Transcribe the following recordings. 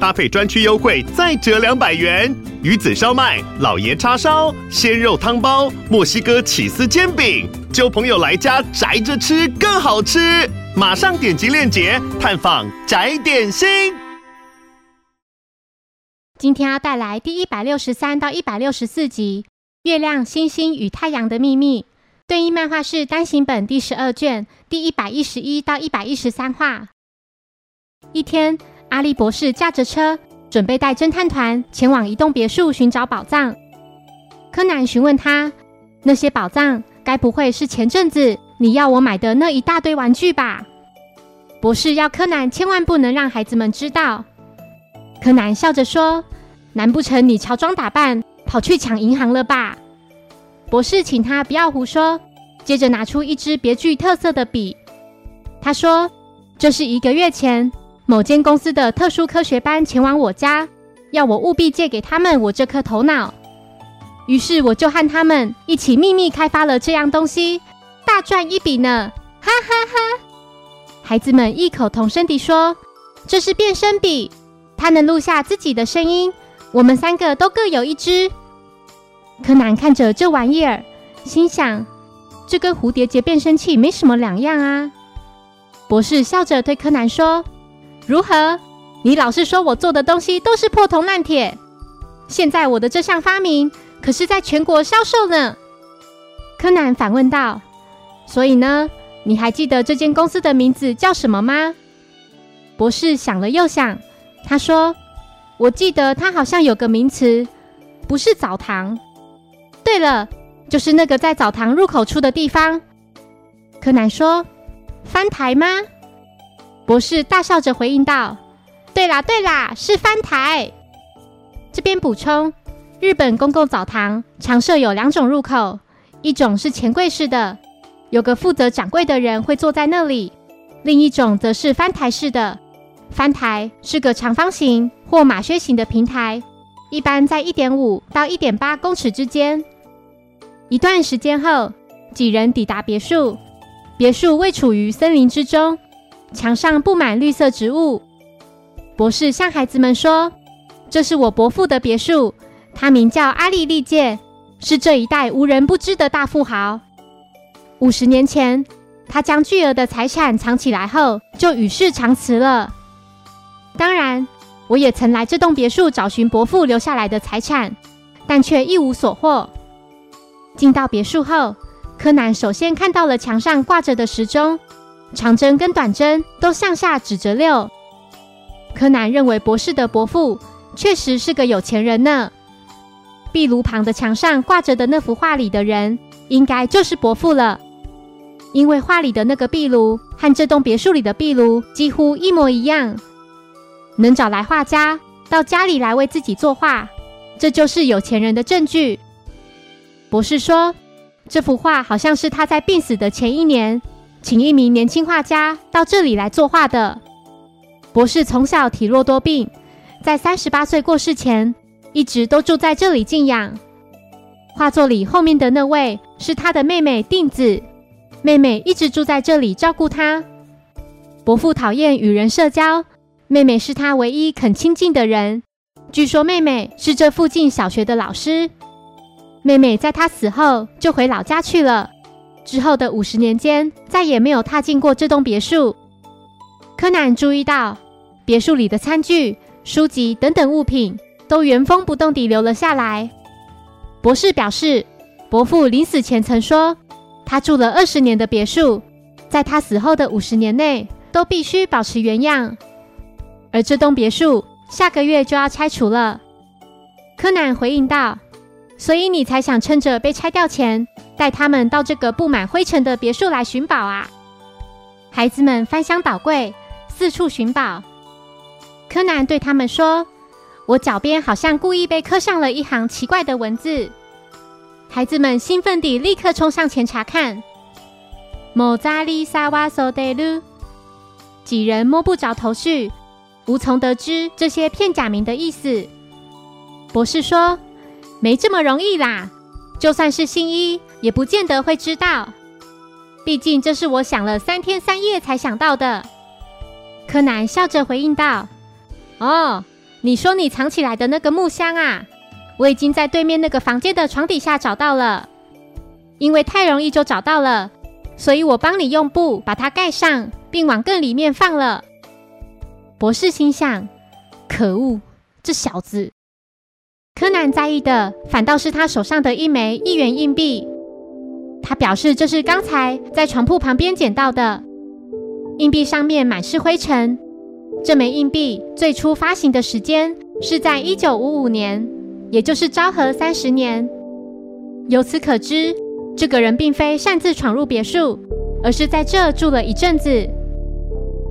搭配专区优惠再折两百元。鱼子烧麦、老爷叉烧、鲜肉汤包、墨西哥起司煎饼，交朋友来家宅着吃更好吃。马上点击链接探访宅点心。今天要带来第一百六十三到一百六十四集《月亮、星星与太阳的秘密》对应漫画是单行本第十二卷第一百一十一到一百一十三话。一天，阿笠博士驾着车，准备带侦探团前往一栋别墅寻找宝藏。柯南询问他：“那些宝藏该不会是前阵子你要我买的那一大堆玩具吧？”博士要柯南千万不能让孩子们知道。柯南笑着说：“难不成你乔装打扮跑去抢银行了吧？”博士请他不要胡说，接着拿出一支别具特色的笔。他说：“这是一个月前某间公司的特殊科学班前往我家，要我务必借给他们我这颗头脑。于是我就和他们一起秘密开发了这样东西，大赚一笔呢！”哈哈哈！孩子们异口同声地说：“这是变声笔。”它能录下自己的声音，我们三个都各有一只。柯南看着这玩意儿，心想：这跟蝴蝶结变声器没什么两样啊。博士笑着对柯南说：“如何？你老是说我做的东西都是破铜烂铁，现在我的这项发明可是在全国销售呢。”柯南反问道：“所以呢？你还记得这间公司的名字叫什么吗？”博士想了又想。他说：“我记得它好像有个名词，不是澡堂。对了，就是那个在澡堂入口处的地方。”柯南说：“翻台吗？”博士大笑着回应道：“对啦，对啦，是翻台。”这边补充：日本公共澡堂常设有两种入口，一种是前柜式的，有个负责掌柜的人会坐在那里；另一种则是翻台式的。翻台是个长方形或马靴形的平台，一般在一点五到一点八公尺之间。一段时间后，几人抵达别墅。别墅位处于森林之中，墙上布满绿色植物。博士向孩子们说：“这是我伯父的别墅，他名叫阿利利介，是这一带无人不知的大富豪。五十年前，他将巨额的财产藏起来后，就与世长辞了。”当然，我也曾来这栋别墅找寻伯父留下来的财产，但却一无所获。进到别墅后，柯南首先看到了墙上挂着的时钟，长针跟短针都向下指着六。柯南认为博士的伯父确实是个有钱人呢。壁炉旁的墙上挂着的那幅画里的人，应该就是伯父了，因为画里的那个壁炉和这栋别墅里的壁炉几乎一模一样。能找来画家到家里来为自己作画，这就是有钱人的证据。博士说，这幅画好像是他在病死的前一年，请一名年轻画家到这里来作画的。博士从小体弱多病，在三十八岁过世前，一直都住在这里静养。画作里后面的那位是他的妹妹定子，妹妹一直住在这里照顾他。伯父讨厌与人社交。妹妹是他唯一肯亲近的人。据说妹妹是这附近小学的老师。妹妹在他死后就回老家去了。之后的五十年间，再也没有踏进过这栋别墅。柯南注意到，别墅里的餐具、书籍等等物品都原封不动地留了下来。博士表示，伯父临死前曾说，他住了二十年的别墅，在他死后的五十年内都必须保持原样。而这栋别墅下个月就要拆除了，柯南回应道：“所以你才想趁着被拆掉前，带他们到这个布满灰尘的别墅来寻宝啊？”孩子们翻箱倒柜，四处寻宝。柯南对他们说：“我脚边好像故意被刻上了一行奇怪的文字。”孩子们兴奋地立刻冲上前查看。某扎利萨瓦索德鲁，几人摸不着头绪，无从得知这些片假名的意思。博士说：“没这么容易啦，就算是新一，也不见得会知道。毕竟这是我想了三天三夜才想到的。”柯南笑着回应道：“哦，你说你藏起来的那个木箱啊，我已经在对面那个房间的床底下找到了。因为太容易就找到了，所以我帮你用布把它盖上，并往更里面放了。”博士心想：“可恶，这小子！”柯南在意的反倒是他手上的一枚一元硬币，他表示这是刚才在床铺旁边捡到的。硬币上面满是灰尘。这枚硬币最初发行的时间是在一九五五年，也就是昭和三十年。由此可知，这个人并非擅自闯入别墅，而是在这住了一阵子。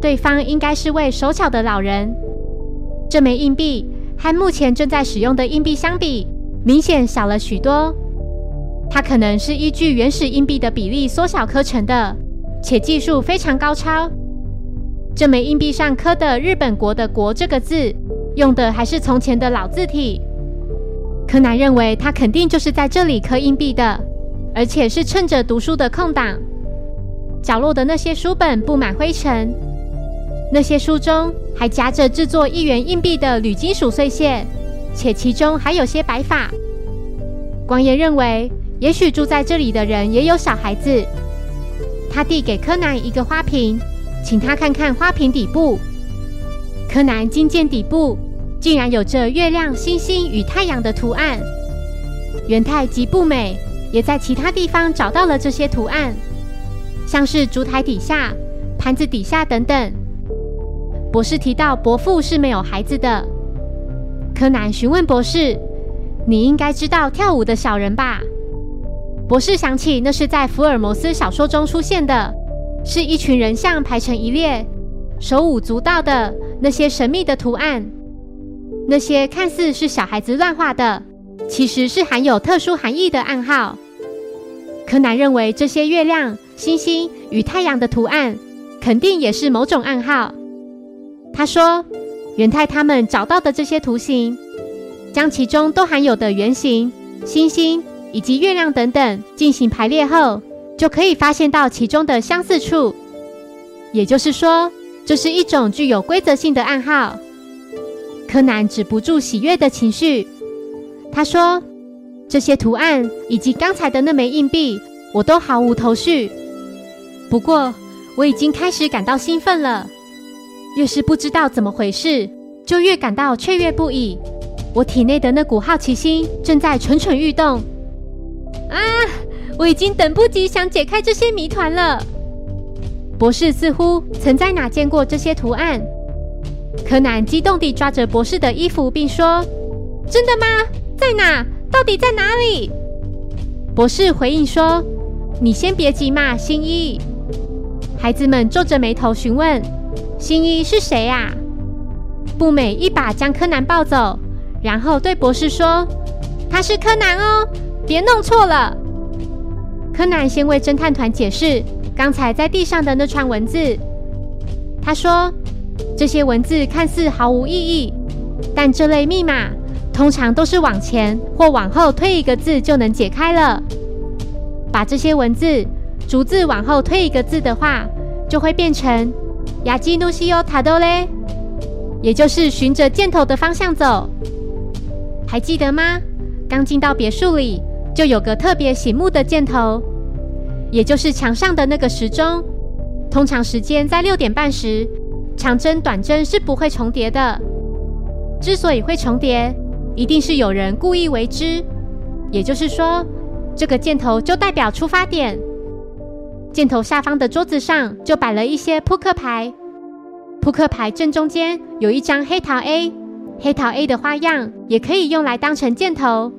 对方应该是位手巧的老人。这枚硬币和目前正在使用的硬币相比，明显小了许多。它可能是依据原始硬币的比例缩小刻成的。且技术非常高超。这枚硬币上刻的日本国的“国”这个字，用的还是从前的老字体。柯南认为他肯定就是在这里刻硬币的，而且是趁着读书的空档。角落的那些书本布满灰尘，那些书中还夹着制作一元硬币的铝金属碎屑，且其中还有些白发。光彦认为，也许住在这里的人也有小孩子。他递给柯南一个花瓶，请他看看花瓶底部。柯南惊见底部竟然有着月亮、星星与太阳的图案。元太及步美也在其他地方找到了这些图案，像是烛台底下、盘子底下等等。博士提到伯父是没有孩子的。柯南询问博士：“你应该知道跳舞的小人吧？”博士想起，那是在福尔摩斯小说中出现的，是一群人像排成一列，手舞足蹈的那些神秘的图案。那些看似是小孩子乱画的，其实是含有特殊含义的暗号。柯南认为，这些月亮、星星与太阳的图案，肯定也是某种暗号。他说，元太他们找到的这些图形，将其中都含有的圆形、星星。以及月亮等等进行排列后，就可以发现到其中的相似处。也就是说，这是一种具有规则性的暗号。柯南止不住喜悦的情绪。他说：“这些图案以及刚才的那枚硬币，我都毫无头绪。不过，我已经开始感到兴奋了。越是不知道怎么回事，就越感到雀跃不已。我体内的那股好奇心正在蠢蠢欲动。”啊！我已经等不及想解开这些谜团了。博士似乎曾在哪见过这些图案。柯南激动地抓着博士的衣服，并说：“真的吗？在哪？到底在哪里？”博士回应说：“你先别急嘛，新一。”孩子们皱着眉头询问：“新一是谁啊？”步美一把将柯南抱走，然后对博士说：“他是柯南哦。”别弄错了。柯南先为侦探团解释刚才在地上的那串文字。他说：“这些文字看似毫无意义，但这类密码通常都是往前或往后推一个字就能解开了。把这些文字逐字往后推一个字的话，就会变成‘雅基努西欧塔多嘞’，也就是循着箭头的方向走。还记得吗？刚进到别墅里。”就有个特别醒目的箭头，也就是墙上的那个时钟。通常时间在六点半时，长针短针是不会重叠的。之所以会重叠，一定是有人故意为之。也就是说，这个箭头就代表出发点。箭头下方的桌子上就摆了一些扑克牌，扑克牌正中间有一张黑桃 A，黑桃 A 的花样也可以用来当成箭头。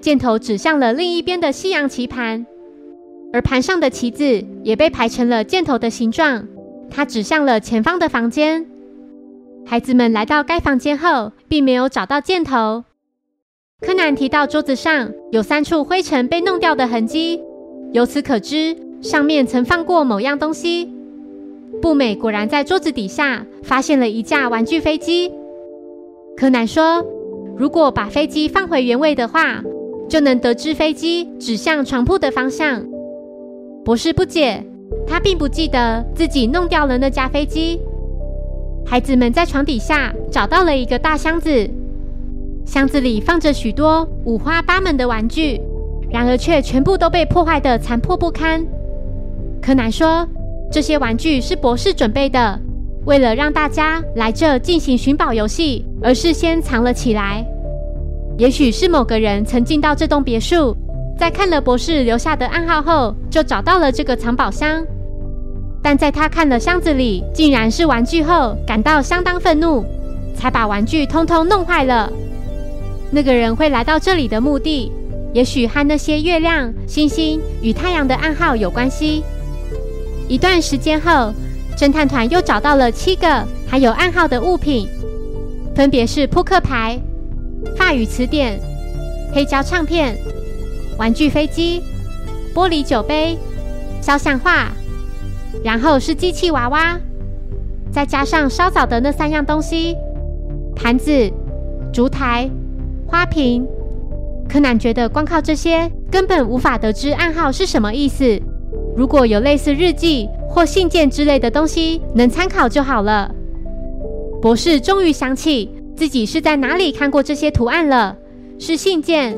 箭头指向了另一边的西洋棋盘，而盘上的棋子也被排成了箭头的形状。它指向了前方的房间。孩子们来到该房间后，并没有找到箭头。柯南提到桌子上有三处灰尘被弄掉的痕迹，由此可知上面曾放过某样东西。步美果然在桌子底下发现了一架玩具飞机。柯南说：“如果把飞机放回原位的话，就能得知飞机指向床铺的方向。”博士不解，他并不记得自己弄掉了那架飞机。孩子们在床底下找到了一个大箱子，箱子里放着许多五花八门的玩具，然而却全部都被破坏得残破不堪。柯南说。这些玩具是博士准备的，为了让大家来这进行寻宝游戏，而事先藏了起来。也许是某个人曾进到这栋别墅，在看了博士留下的暗号后，就找到了这个藏宝箱。但在他看了箱子里竟然是玩具后，感到相当愤怒，才把玩具通通弄坏了。那个人会来到这里的目的，也许和那些月亮、星星与太阳的暗号有关系。一段时间后，侦探团又找到了七个还有暗号的物品，分别是扑克牌、法语词典、黑胶唱片、玩具飞机、玻璃酒杯、肖像画，然后是机器娃娃，再加上稍早的那三样东西：盘子、烛台、花瓶。柯南觉得光靠这些根本无法得知暗号是什么意思。如果有类似日记或信件之类的东西能参考就好了。博士终于想起自己是在哪里看过这些图案了，是信件。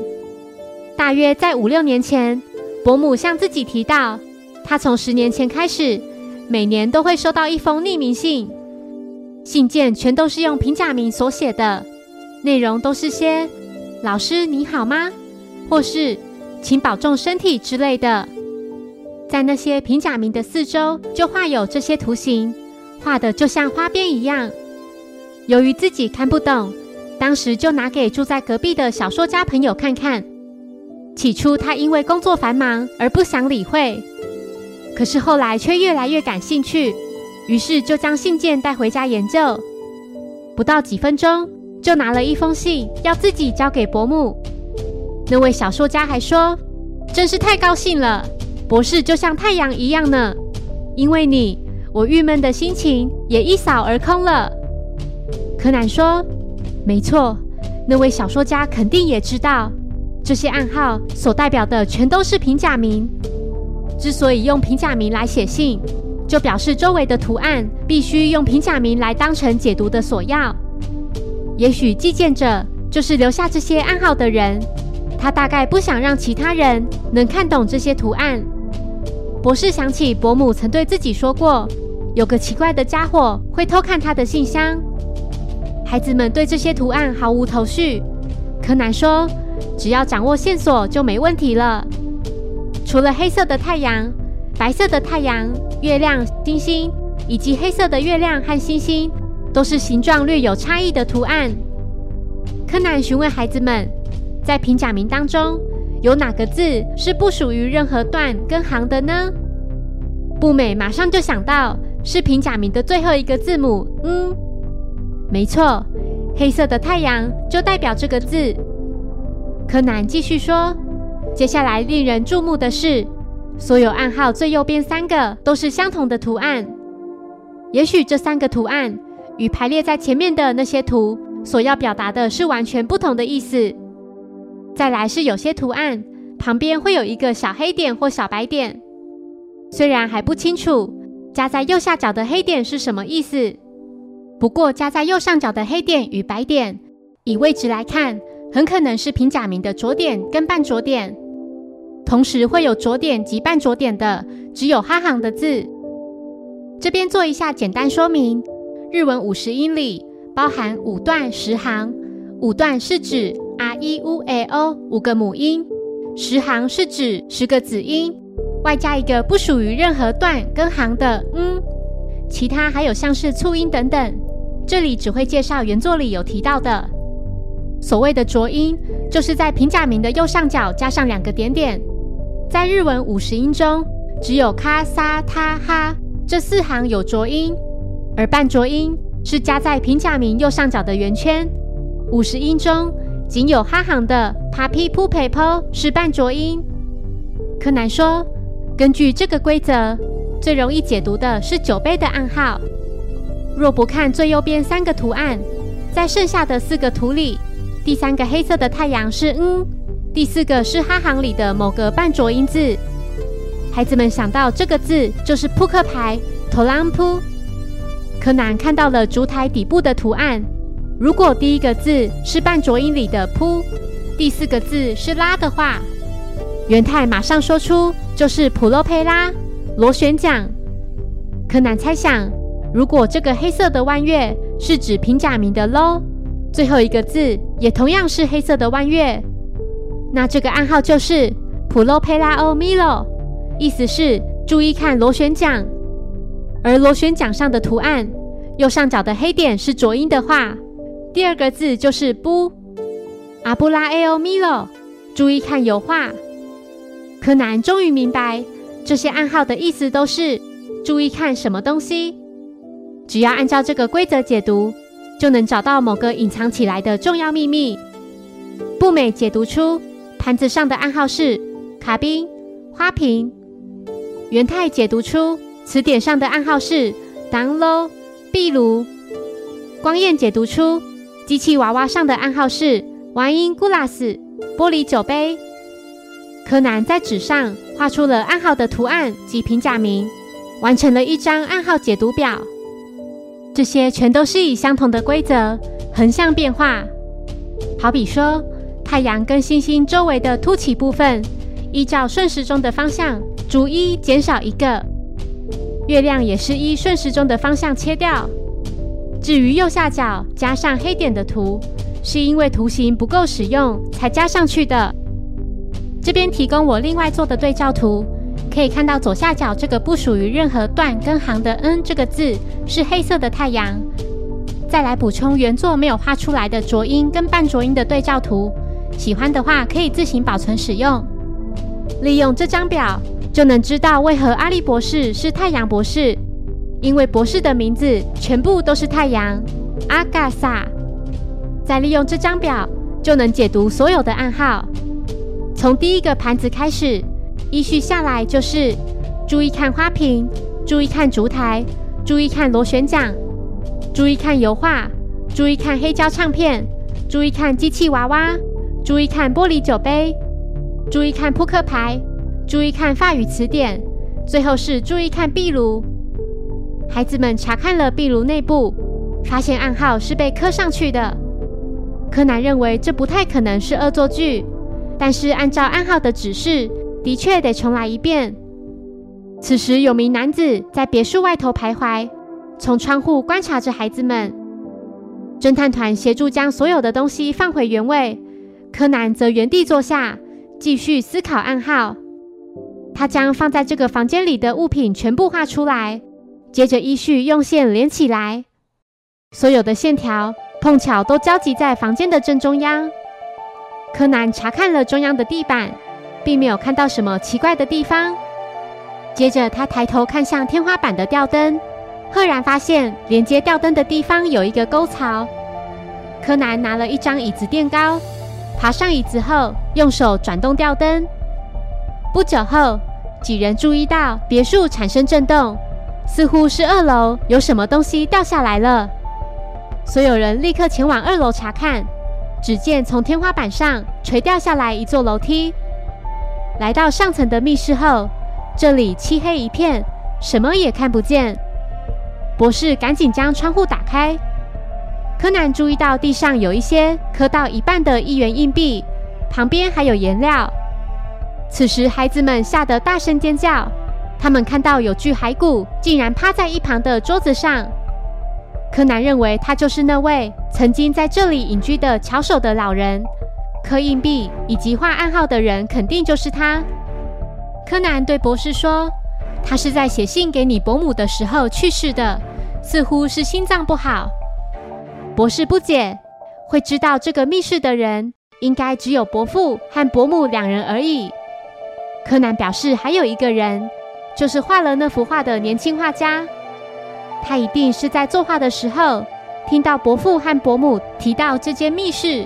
大约在五六年前，伯母向自己提到，他从十年前开始，每年都会收到一封匿名信，信件全都是用平假名所写的，内容都是些“老师你好吗”或是“请保重身体”之类的。在那些平假名的四周，就画有这些图形，画的就像花边一样。由于自己看不懂，当时就拿给住在隔壁的小说家朋友看看。起初他因为工作繁忙而不想理会，可是后来却越来越感兴趣，于是就将信件带回家研究。不到几分钟，就拿了一封信要自己交给伯母。那位小说家还说：“真是太高兴了。”博士就像太阳一样呢，因为你，我郁闷的心情也一扫而空了。柯南说：“没错，那位小说家肯定也知道，这些暗号所代表的全都是平假名。之所以用平假名来写信，就表示周围的图案必须用平假名来当成解读的索要。也许寄件者就是留下这些暗号的人，他大概不想让其他人能看懂这些图案。”博士想起伯母曾对自己说过，有个奇怪的家伙会偷看他的信箱。孩子们对这些图案毫无头绪。柯南说：“只要掌握线索就没问题了。除了黑色的太阳、白色的太阳、月亮、星星，以及黑色的月亮和星星，都是形状略有差异的图案。”柯南询问孩子们，在平假名当中。有哪个字是不属于任何段跟行的呢？步美马上就想到是平假名的最后一个字母，嗯，没错，黑色的太阳就代表这个字。柯南继续说，接下来令人注目的是，所有暗号最右边三个都是相同的图案。也许这三个图案与排列在前面的那些图所要表达的是完全不同的意思。再来是有些图案旁边会有一个小黑点或小白点，虽然还不清楚加在右下角的黑点是什么意思，不过加在右上角的黑点与白点，以位置来看，很可能是平假名的着点跟半着点。同时会有着点及半着点的，只有哈行的字。这边做一下简单说明：日文五十音里包含五段十行，五段是指。R e u a o 五个母音，十行是指十个子音，外加一个不属于任何段跟行的嗯，其他还有像是促音等等。这里只会介绍原作里有提到的。所谓的浊音，就是在平假名的右上角加上两个点点。在日文五十音中，只有卡、萨、他、哈这四行有浊音，而半浊音是加在平假名右上角的圆圈。五十音中。仅有哈行的 papi pu pe po 是半浊音。柯南说：“根据这个规则，最容易解读的是酒杯的暗号。若不看最右边三个图案，在剩下的四个图里，第三个黑色的太阳是嗯，第四个是哈行里的某个半浊音字。孩子们想到这个字就是扑克牌特朗普。柯南看到了烛台底部的图案，如果第一个字是半浊音里的扑，第四个字是拉的话，元太马上说出就是普洛佩拉螺旋桨。柯南猜想。如果这个黑色的弯月是指平假名的 “lo”，最后一个字也同样是黑色的弯月，那这个暗号就是 “pulo pela o milo”，意思是注意看螺旋桨。而螺旋桨上的图案，右上角的黑点是浊音的话，第二个字就是“ bu a b u l a e o milo”，注意看油画。柯南终于明白，这些暗号的意思都是注意看什么东西。只要按照这个规则解读，就能找到某个隐藏起来的重要秘密。步美解读出盘子上的暗号是卡宾花瓶，元太解读出词典上的暗号是唐楼壁炉，光彦解读出机器娃娃上的暗号是 wine glass 玻璃酒杯。柯南在纸上画出了暗号的图案及平假名，完成了一张暗号解读表。这些全都是以相同的规则横向变化，好比说，太阳跟星星周围的凸起部分，依照顺时钟的方向逐一减少一个；月亮也是依顺时钟的方向切掉。至于右下角加上黑点的图，是因为图形不够使用才加上去的。这边提供我另外做的对照图。可以看到左下角这个不属于任何段跟行的 “n” 这个字是黑色的太阳。再来补充原作没有画出来的浊音跟半浊音的对照图，喜欢的话可以自行保存使用。利用这张表就能知道为何阿笠博士是太阳博士，因为博士的名字全部都是太阳阿嘎萨。再利用这张表就能解读所有的暗号，从第一个盘子开始。依序下来就是：注意看花瓶，注意看烛台，注意看螺旋桨，注意看油画，注意看黑胶唱片，注意看机器娃娃，注意看玻璃酒杯，注意看扑克牌，注意看法语词典，最后是注意看壁炉。孩子们查看了壁炉内部，发现暗号是被刻上去的。柯南认为这不太可能是恶作剧，但是按照暗号的指示。的确得重来一遍。此时，有名男子在别墅外头徘徊，从窗户观察着孩子们。侦探团协助将所有的东西放回原位，柯南则原地坐下，继续思考暗号。他将放在这个房间里的物品全部画出来，接着依序用线连起来。所有的线条碰巧都交集在房间的正中央。柯南查看了中央的地板。并没有看到什么奇怪的地方。接着，他抬头看向天花板的吊灯，赫然发现连接吊灯的地方有一个沟槽。柯南拿了一张椅子垫高，爬上椅子后，用手转动吊灯。不久后，几人注意到别墅产生震动，似乎是二楼有什么东西掉下来了。所有人立刻前往二楼查看，只见从天花板上垂掉下来一座楼梯。来到上层的密室后，这里漆黑一片，什么也看不见。博士赶紧将窗户打开。柯南注意到地上有一些磕到一半的一元硬币，旁边还有颜料。此时，孩子们吓得大声尖叫。他们看到有具骸骨竟然趴在一旁的桌子上。柯南认为他就是那位曾经在这里隐居的巧手的老人。刻硬币以及画暗号的人肯定就是他。柯南对博士说：“他是在写信给你伯母的时候去世的，似乎是心脏不好。”博士不解，会知道这个密室的人应该只有伯父和伯母两人而已。柯南表示还有一个人，就是画了那幅画的年轻画家。他一定是在作画的时候听到伯父和伯母提到这间密室。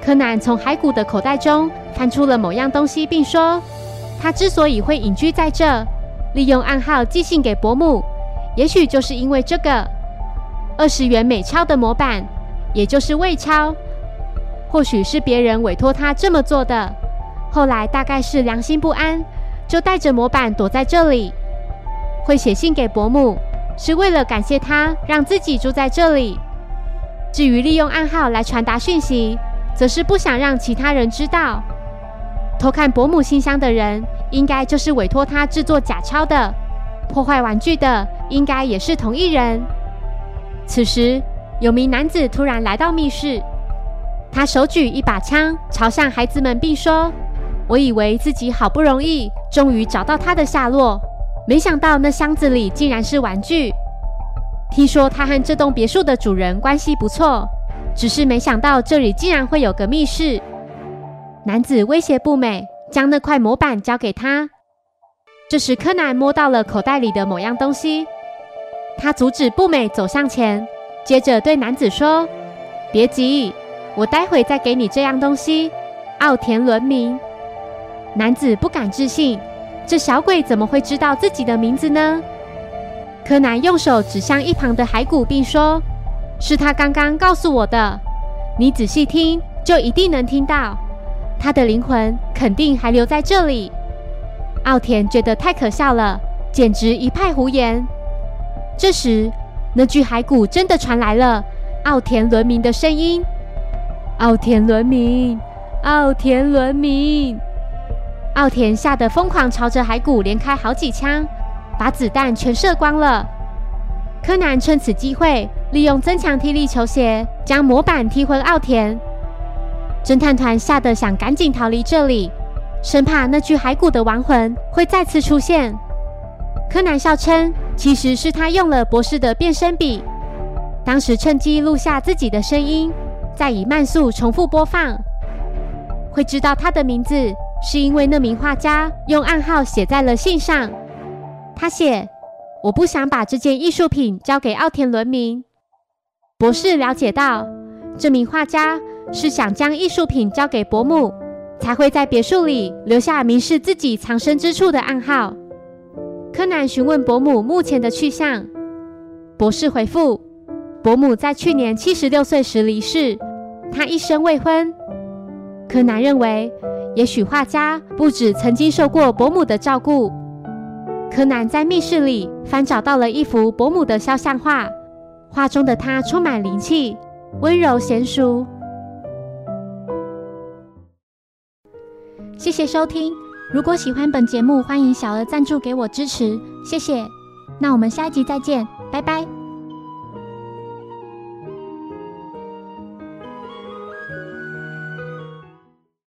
柯南从骸骨的口袋中翻出了某样东西，并说：“他之所以会隐居在这，利用暗号寄信给伯母，也许就是因为这个二十元美钞的模板，也就是魏钞，或许是别人委托他这么做的。后来大概是良心不安，就带着模板躲在这里。会写信给伯母，是为了感谢他让自己住在这里。至于利用暗号来传达讯息，则是不想让其他人知道。偷看伯母信箱的人，应该就是委托他制作假钞的；破坏玩具的，应该也是同一人。此时，有名男子突然来到密室，他手举一把枪，朝向孩子们，并说。我以为自己好不容易终于找到他的下落，没想到那箱子里竟然是玩具。听说他和这栋别墅的主人关系不错，只是没想到这里竟然会有个密室。男子威胁步美，将那块模板交给他。这时柯南摸到了口袋里的某样东西，他阻止步美走向前，接着对男子说：“别急，我待会再给你这样东西。”奥田伦明。男子不敢置信，这小鬼怎么会知道自己的名字呢？柯南用手指向一旁的骸骨，并说：“是他刚刚告诉我的。你仔细听，就一定能听到。他的灵魂肯定还留在这里。”奥田觉得太可笑了，简直一派胡言。这时，那具骸骨真的传来了奥田伦明的声音：“奥田伦明，奥田伦明。”奥田吓得疯狂朝着骸骨连开好几枪，把子弹全射光了。柯南趁此机会，利用增强踢力球鞋将模板踢昏奥田。侦探团吓得想赶紧逃离这里，生怕那具骸骨的亡魂会再次出现。柯南笑称，其实是他用了博士的变声笔，当时趁机录下自己的声音，再以慢速重复播放，会知道他的名字。是因为那名画家用暗号写在了信上。他写：“我不想把这件艺术品交给奥田伦明。”博士了解到，这名画家是想将艺术品交给伯母，才会在别墅里留下明示自己藏身之处的暗号。柯南询问伯母目前的去向，博士回复：“伯母在去年七十六岁时离世，她一生未婚。”柯南认为。也许画家不止曾经受过伯母的照顾。柯南在密室里翻找到了一幅伯母的肖像画，画中的她充满灵气，温柔娴熟。谢谢收听，如果喜欢本节目，欢迎小额赞助给我支持，谢谢。那我们下一集再见，拜拜。